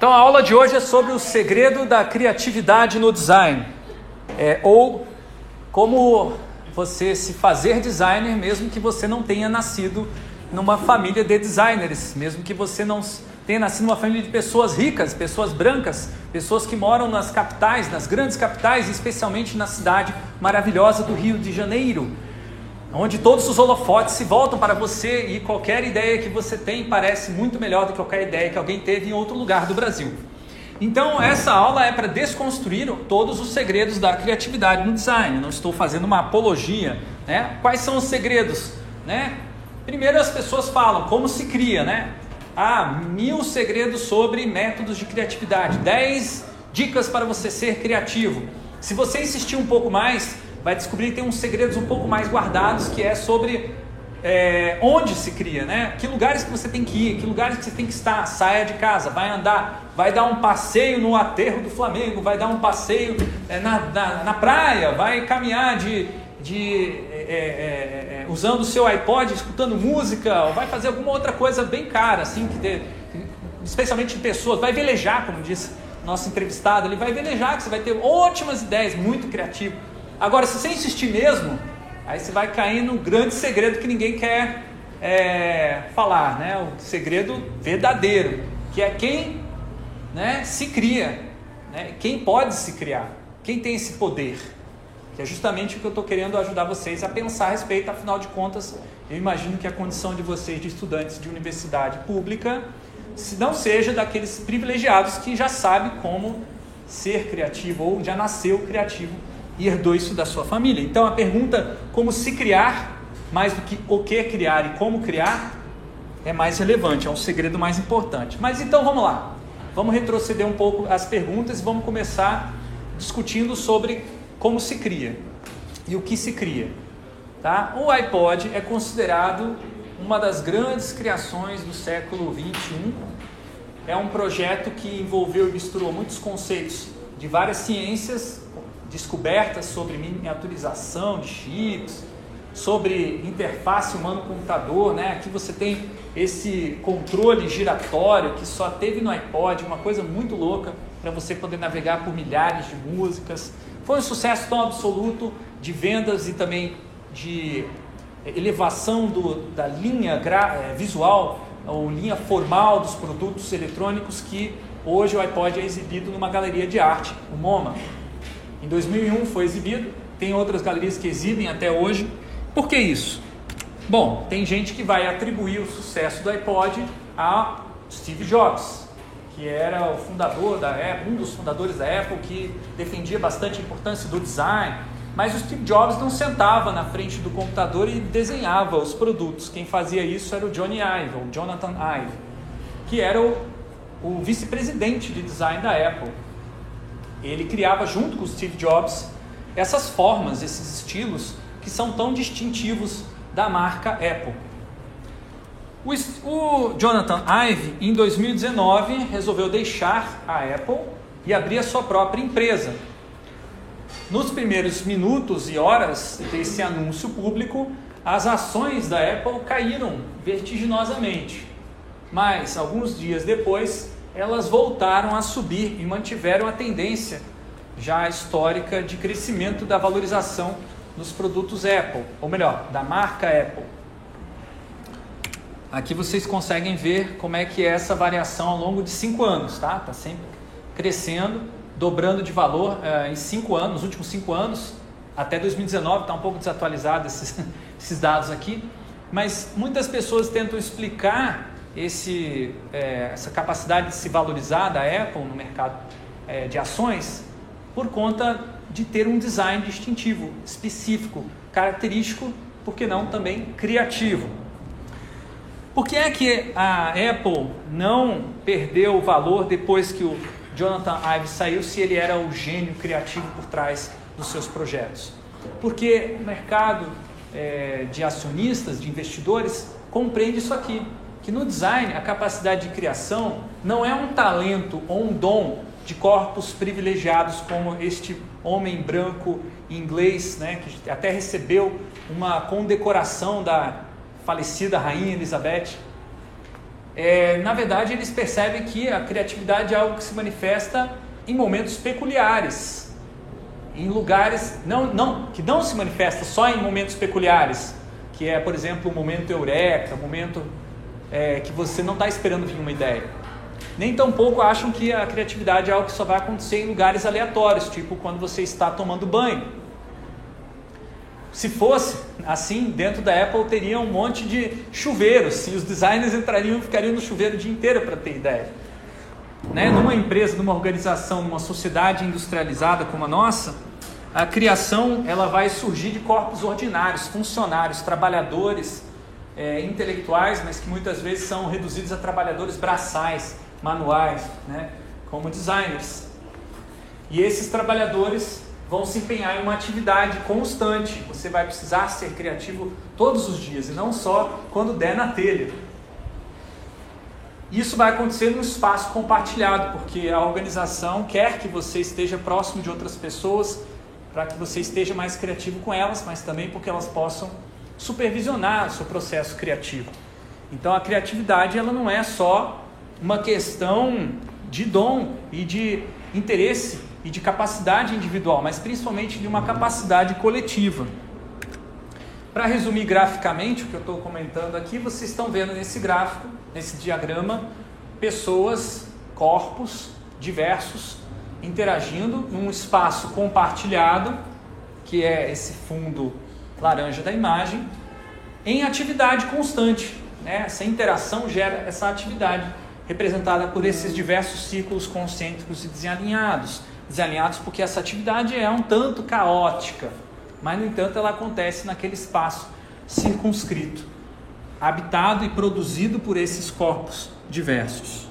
Então a aula de hoje é sobre o segredo da criatividade no design, é, ou como você se fazer designer mesmo que você não tenha nascido numa família de designers, mesmo que você não tenha nascido numa família de pessoas ricas, pessoas brancas, pessoas que moram nas capitais, nas grandes capitais, especialmente na cidade maravilhosa do Rio de Janeiro onde todos os holofotes se voltam para você e qualquer ideia que você tem parece muito melhor do que qualquer ideia que alguém teve em outro lugar do Brasil. Então, essa aula é para desconstruir todos os segredos da criatividade no design. Não estou fazendo uma apologia. Né? Quais são os segredos? Né? Primeiro, as pessoas falam como se cria. Né? Ah, mil segredos sobre métodos de criatividade. Dez dicas para você ser criativo. Se você insistir um pouco mais, vai descobrir que tem uns segredos um pouco mais guardados que é sobre é, onde se cria, né? Que lugares que você tem que ir, que lugares que você tem que estar, saia de casa, vai andar, vai dar um passeio no aterro do Flamengo, vai dar um passeio é, na, na, na, praia, vai caminhar de, de é, é, é, é usando o seu iPod, escutando música, ou vai fazer alguma outra coisa bem cara, assim, que especialmente de pessoas, vai velejar, como disse nosso entrevistado, ele vai velejar, que você vai ter ótimas ideias, muito criativo. Agora, se você insistir mesmo, aí você vai cair no grande segredo que ninguém quer é, falar, né? O segredo verdadeiro, que é quem né, se cria, né? quem pode se criar, quem tem esse poder. Que é justamente o que eu estou querendo ajudar vocês a pensar a respeito, afinal de contas, eu imagino que a condição de vocês, de estudantes de universidade pública, se não seja daqueles privilegiados que já sabem como ser criativo ou já nasceu criativo e herdou isso da sua família. Então a pergunta como se criar, mais do que o que criar e como criar, é mais relevante, é um segredo mais importante. Mas então vamos lá. Vamos retroceder um pouco as perguntas e vamos começar discutindo sobre como se cria e o que se cria. Tá? O iPod é considerado uma das grandes criações do século 21. É um projeto que envolveu e misturou muitos conceitos de várias ciências descobertas sobre miniaturização de chips, sobre interface humano-computador, né? Aqui você tem esse controle giratório que só teve no iPod, uma coisa muito louca para você poder navegar por milhares de músicas. Foi um sucesso tão absoluto de vendas e também de elevação do, da linha gra, é, visual ou linha formal dos produtos eletrônicos que hoje o iPod é exibido numa galeria de arte, o MoMA. Em 2001 foi exibido, tem outras galerias que exibem até hoje. Por que isso? Bom, tem gente que vai atribuir o sucesso do iPod a Steve Jobs, que era o fundador da Apple, um dos fundadores da Apple, que defendia bastante a importância do design. Mas o Steve Jobs não sentava na frente do computador e desenhava os produtos. Quem fazia isso era o Johnny Ive, ou Jonathan Ive, que era o, o vice-presidente de design da Apple ele criava junto com Steve Jobs essas formas, esses estilos que são tão distintivos da marca Apple. O, o Jonathan Ive, em 2019, resolveu deixar a Apple e abrir a sua própria empresa. Nos primeiros minutos e horas desse anúncio público, as ações da Apple caíram vertiginosamente. Mas, alguns dias depois, elas voltaram a subir e mantiveram a tendência já histórica de crescimento da valorização dos produtos Apple, ou melhor, da marca Apple. Aqui vocês conseguem ver como é que é essa variação ao longo de cinco anos, tá? Está sempre crescendo, dobrando de valor uh, em cinco anos, nos últimos cinco anos, até 2019, está um pouco desatualizado esses, esses dados aqui, mas muitas pessoas tentam explicar esse, é, essa capacidade de se valorizar da Apple no mercado é, de ações por conta de ter um design distintivo, específico, característico, por que não também criativo. Por que é que a Apple não perdeu o valor depois que o Jonathan Ive saiu, se ele era o gênio criativo por trás dos seus projetos? Porque o mercado é, de acionistas, de investidores, compreende isso aqui que no design a capacidade de criação não é um talento ou um dom de corpos privilegiados como este homem branco inglês, né, que até recebeu uma condecoração da falecida rainha Elizabeth. é, na verdade, eles percebem que a criatividade é algo que se manifesta em momentos peculiares, em lugares não, não, que não se manifesta só em momentos peculiares, que é, por exemplo, o momento eureka, o momento é, que você não está esperando vir uma ideia. Nem tampouco acham que a criatividade é algo que só vai acontecer em lugares aleatórios, tipo quando você está tomando banho. Se fosse assim, dentro da Apple teria um monte de chuveiros, e os designers entrariam e ficariam no chuveiro o dia inteiro para ter ideia. Né? Numa empresa, numa organização, numa sociedade industrializada como a nossa, a criação ela vai surgir de corpos ordinários, funcionários, trabalhadores é, intelectuais, mas que muitas vezes são reduzidos a trabalhadores braçais, manuais, né? como designers. E esses trabalhadores vão se empenhar em uma atividade constante. Você vai precisar ser criativo todos os dias e não só quando der na telha. Isso vai acontecer num espaço compartilhado, porque a organização quer que você esteja próximo de outras pessoas para que você esteja mais criativo com elas, mas também porque elas possam supervisionar seu processo criativo. Então a criatividade ela não é só uma questão de dom e de interesse e de capacidade individual, mas principalmente de uma capacidade coletiva. Para resumir graficamente o que eu estou comentando aqui, vocês estão vendo nesse gráfico, nesse diagrama, pessoas, corpos diversos interagindo num espaço compartilhado, que é esse fundo laranja da imagem, em atividade constante. Né? Essa interação gera essa atividade, representada por esses diversos círculos concêntricos e desalinhados. Desalinhados porque essa atividade é um tanto caótica, mas no entanto ela acontece naquele espaço circunscrito, habitado e produzido por esses corpos diversos.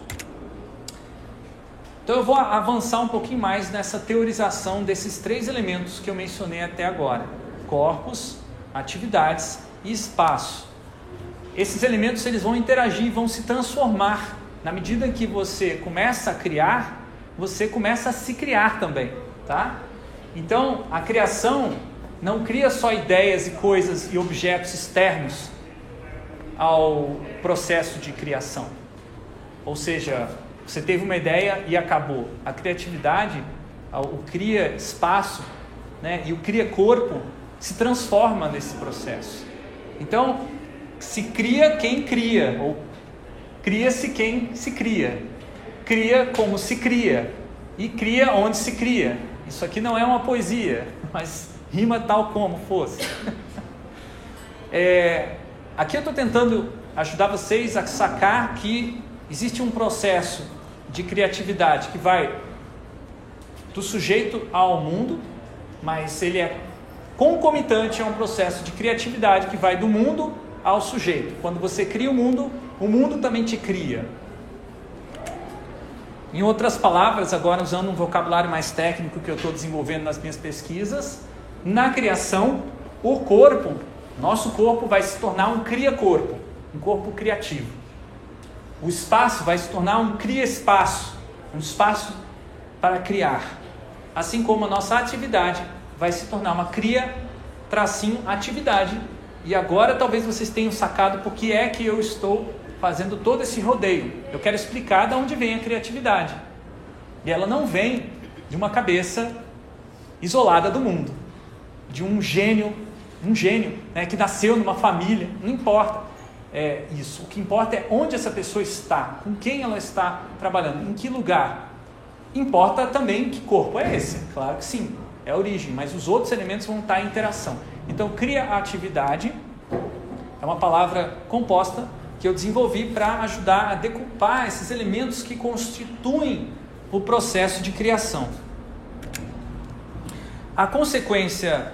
Então eu vou avançar um pouquinho mais nessa teorização desses três elementos que eu mencionei até agora: corpos, atividades e espaço. Esses elementos eles vão interagir, vão se transformar na medida que você começa a criar, você começa a se criar também, tá? Então, a criação não cria só ideias e coisas e objetos externos ao processo de criação. Ou seja, você teve uma ideia e acabou. A criatividade, o cria espaço, né, e o cria corpo se transforma nesse processo. Então, se cria quem cria, ou cria-se quem se cria. Cria como se cria, e cria onde se cria. Isso aqui não é uma poesia, mas rima tal como fosse. é, aqui eu estou tentando ajudar vocês a sacar que existe um processo de criatividade que vai do sujeito ao mundo, mas ele é concomitante a um processo de criatividade que vai do mundo ao sujeito. Quando você cria o mundo, o mundo também te cria. Em outras palavras, agora usando um vocabulário mais técnico que eu estou desenvolvendo nas minhas pesquisas, na criação, o corpo, nosso corpo vai se tornar um cria-corpo, um corpo criativo. O espaço vai se tornar um cria-espaço, um espaço para criar. Assim como a nossa atividade vai se tornar uma cria, tracinho, atividade. E agora talvez vocês tenham sacado por que é que eu estou fazendo todo esse rodeio. Eu quero explicar de onde vem a criatividade. E ela não vem de uma cabeça isolada do mundo, de um gênio, um gênio né, que nasceu numa família, não importa é, isso. O que importa é onde essa pessoa está, com quem ela está trabalhando, em que lugar. Importa também que corpo é esse, claro que sim é a origem, mas os outros elementos vão estar em interação. Então, criatividade é uma palavra composta que eu desenvolvi para ajudar a decupar esses elementos que constituem o processo de criação. A consequência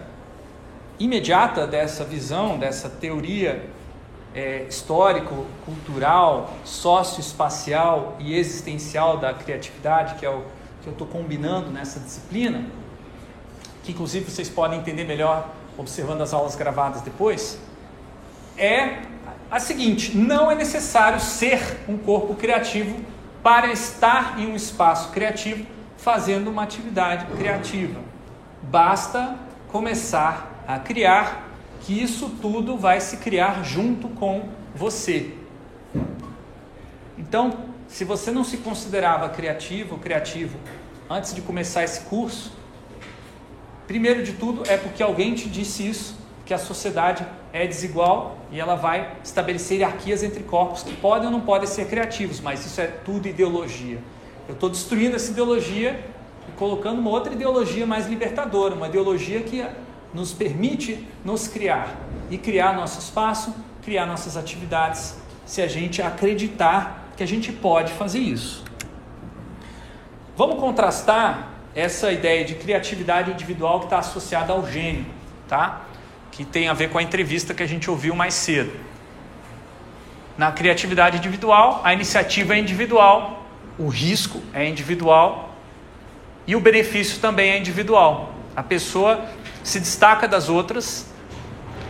imediata dessa visão, dessa teoria é, histórico, cultural, socioespacial e existencial da criatividade, que é o que eu estou combinando nessa disciplina, que inclusive vocês podem entender melhor observando as aulas gravadas depois, é a seguinte: não é necessário ser um corpo criativo para estar em um espaço criativo fazendo uma atividade criativa. Basta começar a criar, que isso tudo vai se criar junto com você. Então, se você não se considerava criativo, criativo antes de começar esse curso, primeiro de tudo é porque alguém te disse isso, que a sociedade é desigual e ela vai estabelecer hierarquias entre corpos que podem ou não podem ser criativos, mas isso é tudo ideologia. Eu estou destruindo essa ideologia e colocando uma outra ideologia mais libertadora, uma ideologia que nos permite nos criar e criar nosso espaço, criar nossas atividades, se a gente acreditar que a gente pode fazer isso. Vamos contrastar essa ideia de criatividade individual que está associada ao gênio, tá? Que tem a ver com a entrevista que a gente ouviu mais cedo. Na criatividade individual, a iniciativa é individual, o risco é individual e o benefício também é individual. A pessoa se destaca das outras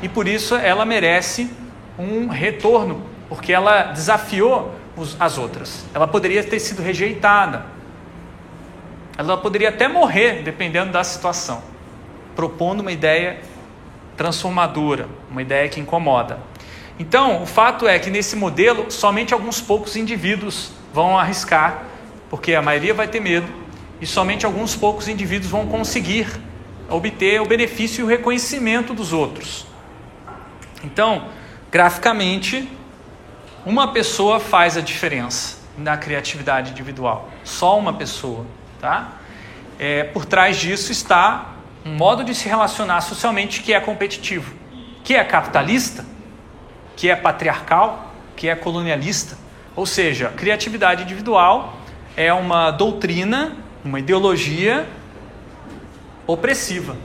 e por isso ela merece um retorno, porque ela desafiou as outras. Ela poderia ter sido rejeitada. Ela poderia até morrer, dependendo da situação, propondo uma ideia transformadora, uma ideia que incomoda. Então, o fato é que nesse modelo, somente alguns poucos indivíduos vão arriscar, porque a maioria vai ter medo, e somente alguns poucos indivíduos vão conseguir obter o benefício e o reconhecimento dos outros. Então, graficamente, uma pessoa faz a diferença na criatividade individual. Só uma pessoa, tá? É, por trás disso está um modo de se relacionar socialmente que é competitivo, que é capitalista, que é patriarcal, que é colonialista. Ou seja, criatividade individual é uma doutrina, uma ideologia opressiva.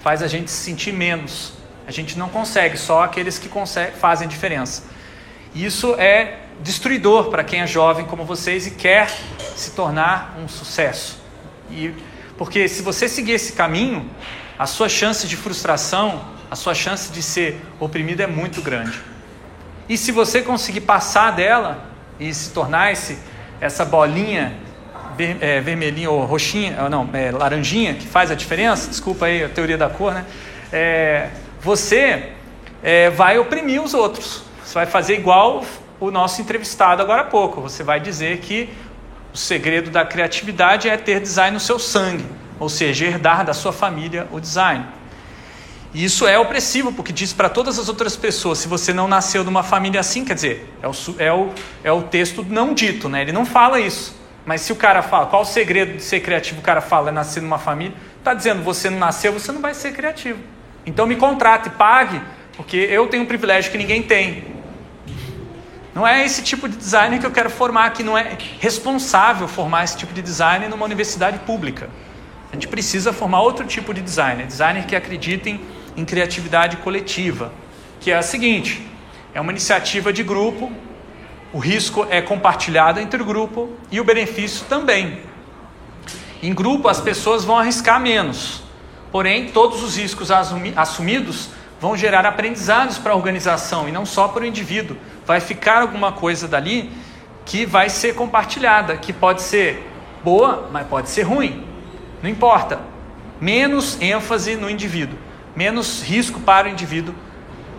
Faz a gente se sentir menos. A gente não consegue, só aqueles que conseguem, fazem diferença. Isso é destruidor para quem é jovem como vocês e quer se tornar um sucesso. E porque se você seguir esse caminho, a sua chance de frustração, a sua chance de ser oprimido é muito grande. E se você conseguir passar dela e se tornar esse, essa bolinha ver, é, vermelhinha ou roxinha, não, é, laranjinha, que faz a diferença, desculpa aí a teoria da cor, né? É, você é, vai oprimir os outros. Você vai fazer igual o nosso entrevistado agora há pouco. Você vai dizer que o segredo da criatividade é ter design no seu sangue, ou seja, herdar da sua família o design. E isso é opressivo, porque diz para todas as outras pessoas: se você não nasceu numa família assim, quer dizer, é o, é o, é o texto não dito, né? ele não fala isso. Mas se o cara fala, qual o segredo de ser criativo? O cara fala, é nascer numa família, está dizendo, você não nasceu, você não vai ser criativo. Então me contrate, pague, porque eu tenho um privilégio que ninguém tem. Não é esse tipo de designer que eu quero formar aqui, não é responsável formar esse tipo de designer numa universidade pública. A gente precisa formar outro tipo de designer, designer que acreditem em criatividade coletiva, que é a seguinte: é uma iniciativa de grupo, o risco é compartilhado entre o grupo e o benefício também. Em grupo, as pessoas vão arriscar menos, porém, todos os riscos assumidos vão gerar aprendizados para a organização e não só para o indivíduo. Vai ficar alguma coisa dali que vai ser compartilhada, que pode ser boa, mas pode ser ruim. Não importa. Menos ênfase no indivíduo, menos risco para o indivíduo,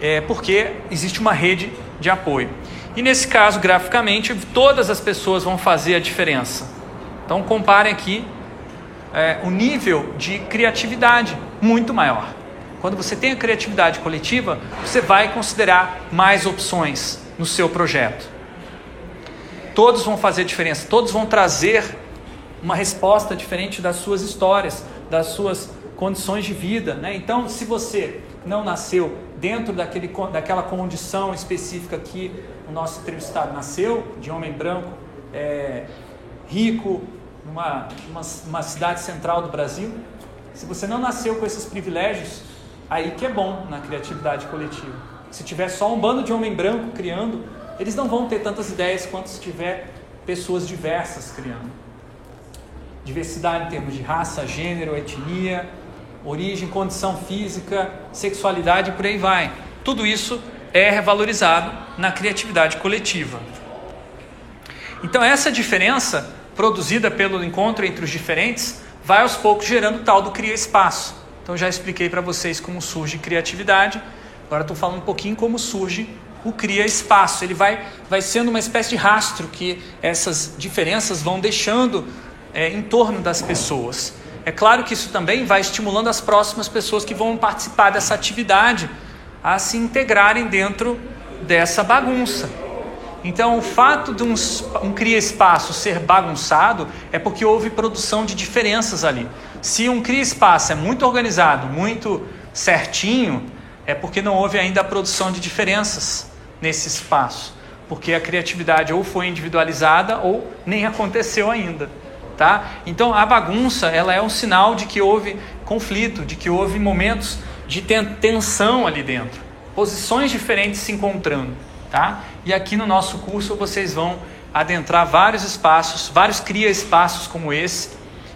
é, porque existe uma rede de apoio. E nesse caso, graficamente, todas as pessoas vão fazer a diferença. Então, comparem aqui é, o nível de criatividade muito maior. Quando você tem a criatividade coletiva, você vai considerar mais opções no seu projeto. Todos vão fazer diferença, todos vão trazer uma resposta diferente das suas histórias, das suas condições de vida. Né? Então, se você não nasceu dentro daquele, daquela condição específica que o nosso entrevistado nasceu, de homem branco, é, rico, numa, numa, numa cidade central do Brasil, se você não nasceu com esses privilégios, Aí que é bom na criatividade coletiva. Se tiver só um bando de homem branco criando, eles não vão ter tantas ideias quanto se tiver pessoas diversas criando. Diversidade em termos de raça, gênero, etnia, origem, condição física, sexualidade por aí vai. Tudo isso é revalorizado na criatividade coletiva. Então, essa diferença produzida pelo encontro entre os diferentes vai aos poucos gerando tal do cria espaço. Então já expliquei para vocês como surge criatividade. Agora estou falando um pouquinho como surge o cria espaço. Ele vai, vai sendo uma espécie de rastro que essas diferenças vão deixando é, em torno das pessoas. É claro que isso também vai estimulando as próximas pessoas que vão participar dessa atividade a se integrarem dentro dessa bagunça. Então, o fato de um, um cria-espaço ser bagunçado é porque houve produção de diferenças ali. Se um cria-espaço é muito organizado, muito certinho, é porque não houve ainda a produção de diferenças nesse espaço. Porque a criatividade ou foi individualizada ou nem aconteceu ainda. Tá? Então, a bagunça ela é um sinal de que houve conflito, de que houve momentos de tensão ali dentro. Posições diferentes se encontrando. Tá? E aqui no nosso curso vocês vão adentrar vários espaços, vários cria-espaços como esse.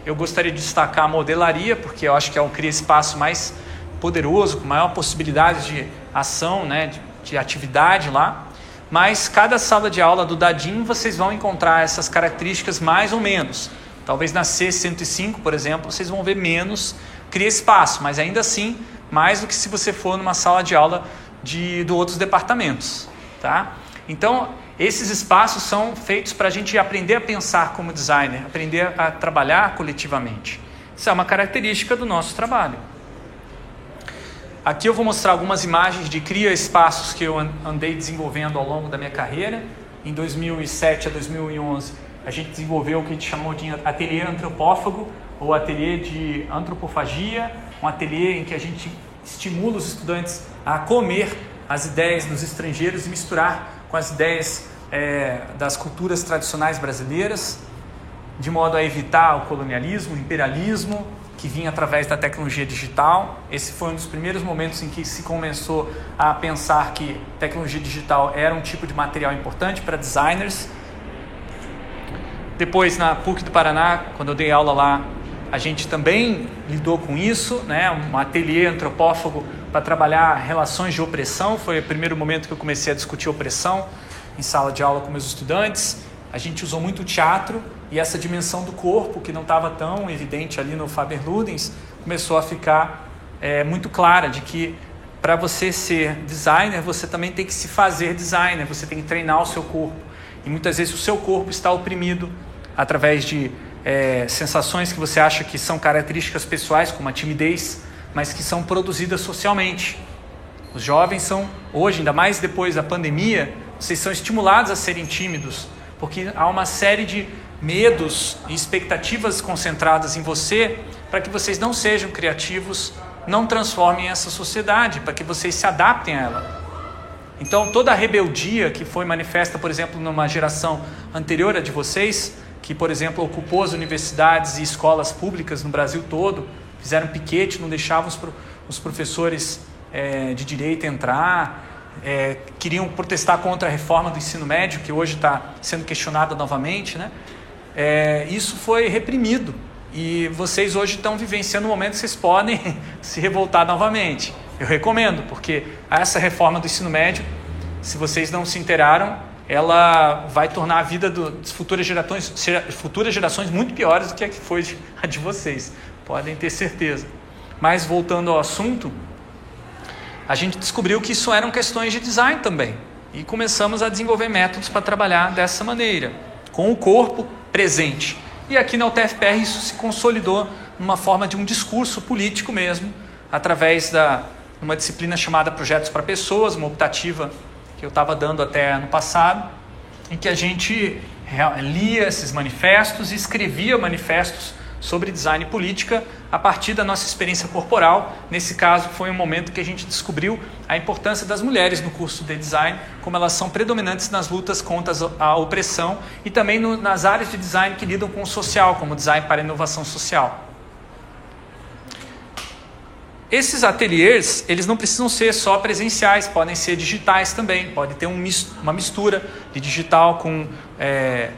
Eu gostaria de destacar a modelaria, porque eu acho que é o cria-espaço mais poderoso, com maior possibilidade de ação, né, de, de atividade lá. Mas cada sala de aula do Dadim vocês vão encontrar essas características mais ou menos. Talvez na C105, por exemplo, vocês vão ver menos cria espaço, mas ainda assim mais do que se você for numa sala de aula de, de outros departamentos. Tá? Então, esses espaços são feitos para a gente aprender a pensar como designer, aprender a trabalhar coletivamente. Isso é uma característica do nosso trabalho. Aqui eu vou mostrar algumas imagens de cria espaços que eu andei desenvolvendo ao longo da minha carreira. Em 2007 a 2011, a gente desenvolveu o que a gente chamou de ateliê antropófago ou ateliê de antropofagia, um ateliê em que a gente estimula os estudantes a comer as ideias dos estrangeiros e misturar com as ideias é, das culturas tradicionais brasileiras, de modo a evitar o colonialismo, o imperialismo que vinha através da tecnologia digital. Esse foi um dos primeiros momentos em que se começou a pensar que tecnologia digital era um tipo de material importante para designers. Depois, na PUC do Paraná, quando eu dei aula lá, a gente também lidou com isso, né? um ateliê antropófago para trabalhar relações de opressão. Foi o primeiro momento que eu comecei a discutir opressão em sala de aula com meus estudantes. A gente usou muito teatro e essa dimensão do corpo, que não estava tão evidente ali no Faber Ludens, começou a ficar é, muito clara de que para você ser designer, você também tem que se fazer designer, você tem que treinar o seu corpo. E muitas vezes o seu corpo está oprimido através de é, sensações que você acha que são características pessoais, como a timidez, mas que são produzidas socialmente. Os jovens são, hoje, ainda mais depois da pandemia, vocês são estimulados a serem tímidos, porque há uma série de medos e expectativas concentradas em você para que vocês não sejam criativos, não transformem essa sociedade, para que vocês se adaptem a ela. Então, toda a rebeldia que foi manifesta, por exemplo, numa geração anterior a de vocês, que, por exemplo, ocupou as universidades e escolas públicas no Brasil todo, fizeram piquete, não deixavam os, os professores é, de direito entrar, é, queriam protestar contra a reforma do ensino médio, que hoje está sendo questionada novamente, né? É, isso foi reprimido e vocês hoje estão vivenciando um momento que vocês podem se revoltar novamente. Eu recomendo, porque essa reforma do ensino médio, se vocês não se inteiraram, ela vai tornar a vida das futuras gerações, futuras gerações muito piores do que a que foi a de vocês podem ter certeza. Mas voltando ao assunto, a gente descobriu que isso eram questões de design também. E começamos a desenvolver métodos para trabalhar dessa maneira, com o corpo presente. E aqui na UTFPR isso se consolidou numa forma de um discurso político mesmo, através da uma disciplina chamada Projetos para Pessoas, uma optativa que eu estava dando até ano passado, em que a gente lia esses manifestos e escrevia manifestos sobre design e política a partir da nossa experiência corporal. Nesse caso, foi um momento que a gente descobriu a importância das mulheres no curso de design, como elas são predominantes nas lutas contra a opressão e também no, nas áreas de design que lidam com o social, como design para inovação social. Esses ateliês, eles não precisam ser só presenciais, podem ser digitais também, pode ter um, uma mistura de digital com, é,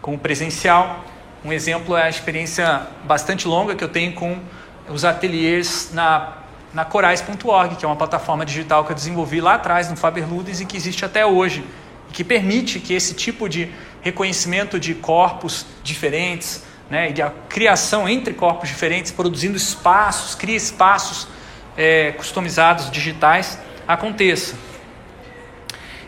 com presencial. Um exemplo é a experiência bastante longa que eu tenho com os ateliês na, na Corais.org, que é uma plataforma digital que eu desenvolvi lá atrás no Faber Ludens e que existe até hoje, e que permite que esse tipo de reconhecimento de corpos diferentes, né, e de a criação entre corpos diferentes, produzindo espaços, cria espaços é, customizados, digitais, aconteça.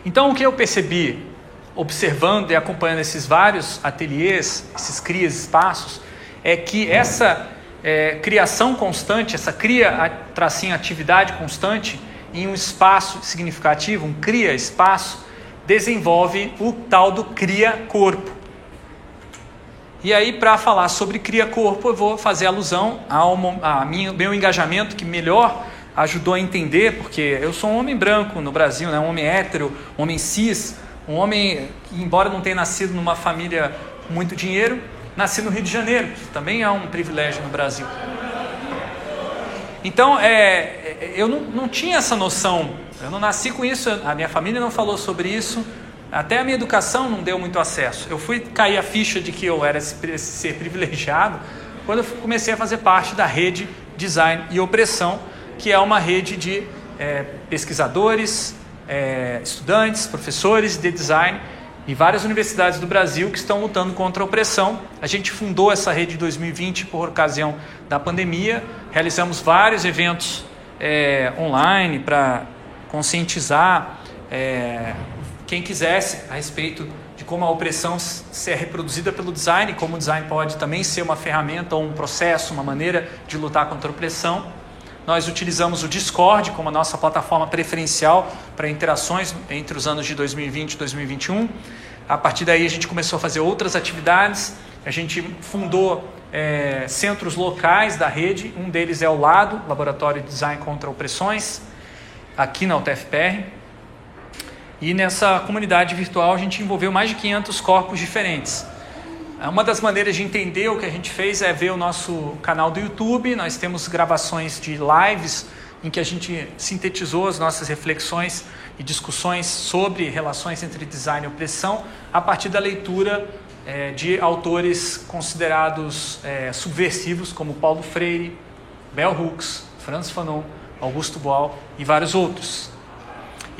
Então, o que eu percebi, observando e acompanhando esses vários ateliês, esses crias espaços, é que essa é, criação constante, essa cria, tracinho, atividade constante em um espaço significativo, um cria espaço, desenvolve o tal do cria corpo. E aí, para falar sobre cria corpo, eu vou fazer alusão ao minha, meu engajamento que melhor ajudou a entender, porque eu sou um homem branco no Brasil, né? um homem hétero, um homem cis, um homem que, embora não tenha nascido numa família com muito dinheiro, nasci no Rio de Janeiro, que também é um privilégio no Brasil. Então, é, eu não, não tinha essa noção, eu não nasci com isso, a minha família não falou sobre isso, até a minha educação não deu muito acesso. Eu fui cair a ficha de que eu era esse ser privilegiado quando eu comecei a fazer parte da rede Design e Opressão, que é uma rede de é, pesquisadores, é, estudantes, professores de design em várias universidades do Brasil que estão lutando contra a opressão. A gente fundou essa rede em 2020 por ocasião da pandemia, realizamos vários eventos é, online para conscientizar é, quem quisesse a respeito de como a opressão ser reproduzida pelo design, como o design pode também ser uma ferramenta ou um processo, uma maneira de lutar contra a opressão. Nós utilizamos o Discord como a nossa plataforma preferencial para interações entre os anos de 2020 e 2021. A partir daí a gente começou a fazer outras atividades. A gente fundou é, centros locais da rede. Um deles é o Lado, Laboratório de Design contra Opressões, aqui na UTFPR. E nessa comunidade virtual a gente envolveu mais de 500 corpos diferentes. Uma das maneiras de entender o que a gente fez é ver o nosso canal do YouTube. Nós temos gravações de lives em que a gente sintetizou as nossas reflexões e discussões sobre relações entre design e opressão a partir da leitura é, de autores considerados é, subversivos como Paulo Freire, Bell Hooks, Franz Fanon, Augusto Boal e vários outros.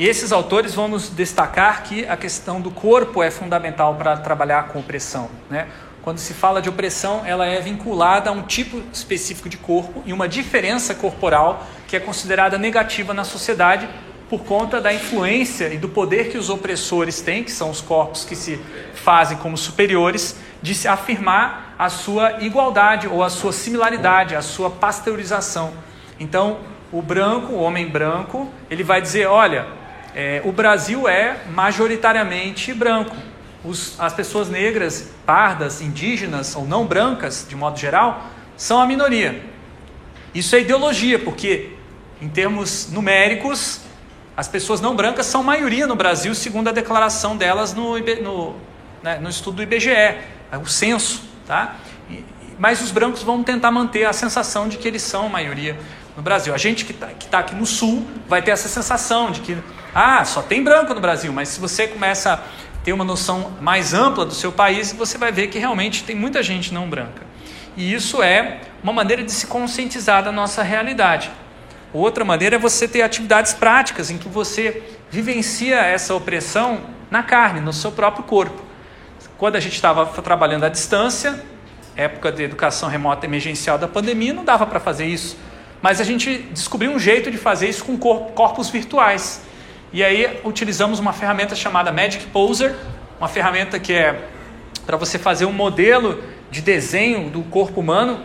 E esses autores vão nos destacar que a questão do corpo é fundamental para trabalhar com opressão. Né? Quando se fala de opressão, ela é vinculada a um tipo específico de corpo e uma diferença corporal que é considerada negativa na sociedade por conta da influência e do poder que os opressores têm, que são os corpos que se fazem como superiores, de se afirmar a sua igualdade ou a sua similaridade, a sua pasteurização. Então, o branco, o homem branco, ele vai dizer: olha, é, o Brasil é majoritariamente branco. Os, as pessoas negras, pardas, indígenas ou não brancas, de modo geral, são a minoria. Isso é ideologia, porque em termos numéricos, as pessoas não brancas são maioria no Brasil, segundo a declaração delas no, no, né, no estudo do IBGE, é o censo. Tá? Mas os brancos vão tentar manter a sensação de que eles são maioria no Brasil. A gente que está tá aqui no Sul vai ter essa sensação de que ah, só tem branco no Brasil, mas se você começa a ter uma noção mais ampla do seu país, você vai ver que realmente tem muita gente não branca. E isso é uma maneira de se conscientizar da nossa realidade. Outra maneira é você ter atividades práticas em que você vivencia essa opressão na carne, no seu próprio corpo. Quando a gente estava trabalhando à distância, época de educação remota emergencial da pandemia, não dava para fazer isso. Mas a gente descobriu um jeito de fazer isso com corpos virtuais. E aí utilizamos uma ferramenta chamada Magic Poser, uma ferramenta que é para você fazer um modelo de desenho do corpo humano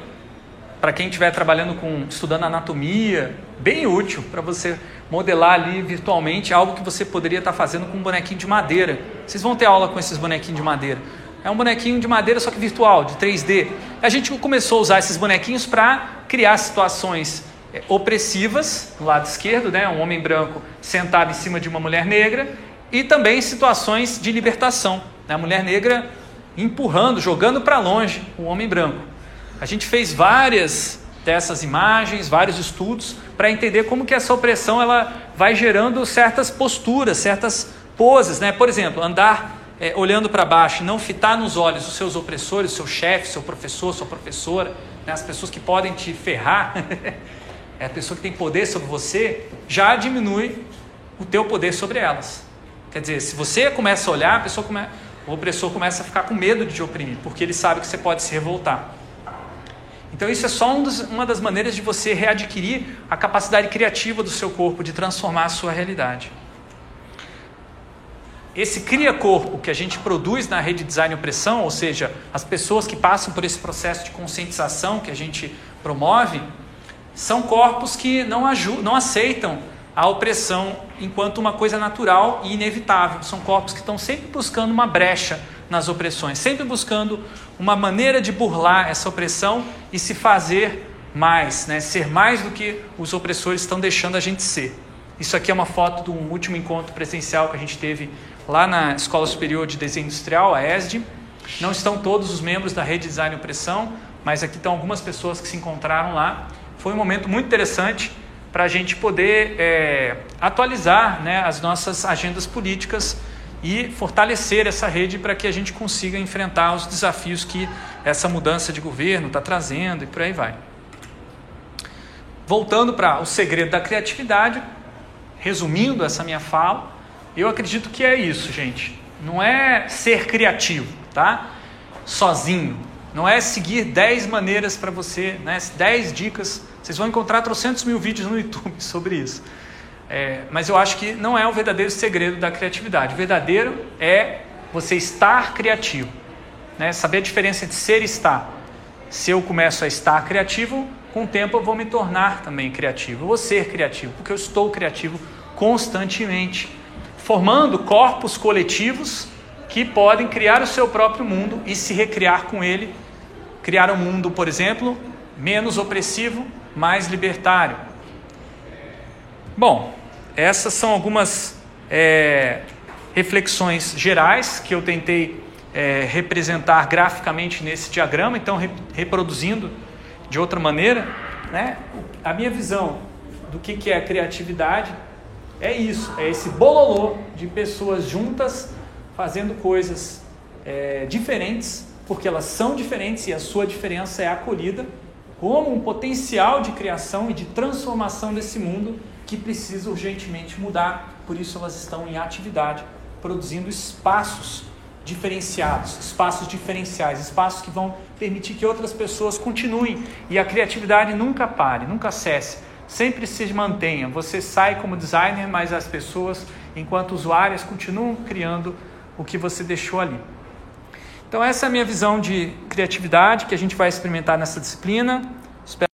para quem estiver trabalhando com estudando anatomia, bem útil para você modelar ali virtualmente algo que você poderia estar tá fazendo com um bonequinho de madeira. Vocês vão ter aula com esses bonequinhos de madeira. É um bonequinho de madeira só que virtual, de 3D. A gente começou a usar esses bonequinhos para criar situações opressivas, no lado esquerdo, né, um homem branco sentado em cima de uma mulher negra, e também situações de libertação, né, a mulher negra empurrando, jogando para longe o homem branco. A gente fez várias dessas imagens, vários estudos para entender como que essa opressão ela vai gerando certas posturas, certas poses, né? Por exemplo, andar é, olhando para baixo, não fitar nos olhos os seus opressores, seu chefe, seu professor, sua professora, né? as pessoas que podem te ferrar. é a pessoa que tem poder sobre você, já diminui o teu poder sobre elas. Quer dizer, se você começa a olhar, a pessoa come... o opressor começa a ficar com medo de te oprimir, porque ele sabe que você pode se revoltar. Então isso é só um dos, uma das maneiras de você readquirir a capacidade criativa do seu corpo de transformar a sua realidade. esse cria-corpo que a gente produz na rede Design Opressão, ou seja, as pessoas que passam por esse processo de conscientização que a gente promove, são corpos que não, ajudam, não aceitam a opressão enquanto uma coisa natural e inevitável. São corpos que estão sempre buscando uma brecha nas opressões, sempre buscando uma maneira de burlar essa opressão e se fazer mais, né? ser mais do que os opressores estão deixando a gente ser. Isso aqui é uma foto de um último encontro presencial que a gente teve lá na Escola Superior de Desenho Industrial, a ESD. Não estão todos os membros da Rede Design e Opressão, mas aqui estão algumas pessoas que se encontraram lá. Foi um momento muito interessante para a gente poder é, atualizar né, as nossas agendas políticas e fortalecer essa rede para que a gente consiga enfrentar os desafios que essa mudança de governo está trazendo e por aí vai. Voltando para o segredo da criatividade, resumindo essa minha fala, eu acredito que é isso, gente. Não é ser criativo, tá? Sozinho. Não é seguir 10 maneiras para você, né? 10 dicas. Vocês vão encontrar trocentos mil vídeos no YouTube sobre isso. É, mas eu acho que não é o verdadeiro segredo da criatividade. O verdadeiro é você estar criativo. Né? Saber a diferença de ser e estar. Se eu começo a estar criativo, com o tempo eu vou me tornar também criativo. Eu vou ser criativo, porque eu estou criativo constantemente, formando corpos coletivos que podem criar o seu próprio mundo e se recriar com ele. Criar um mundo, por exemplo, menos opressivo, mais libertário. Bom, essas são algumas é, reflexões gerais que eu tentei é, representar graficamente nesse diagrama, então re, reproduzindo de outra maneira, né? a minha visão do que, que é criatividade é isso, é esse bololô de pessoas juntas fazendo coisas é, diferentes, porque elas são diferentes e a sua diferença é acolhida como um potencial de criação e de transformação desse mundo que precisa urgentemente mudar. Por isso elas estão em atividade, produzindo espaços diferenciados, espaços diferenciais, espaços que vão permitir que outras pessoas continuem e a criatividade nunca pare, nunca cesse, sempre se mantenha. Você sai como designer, mas as pessoas, enquanto usuárias, continuam criando o que você deixou ali. Então essa é a minha visão de criatividade que a gente vai experimentar nessa disciplina.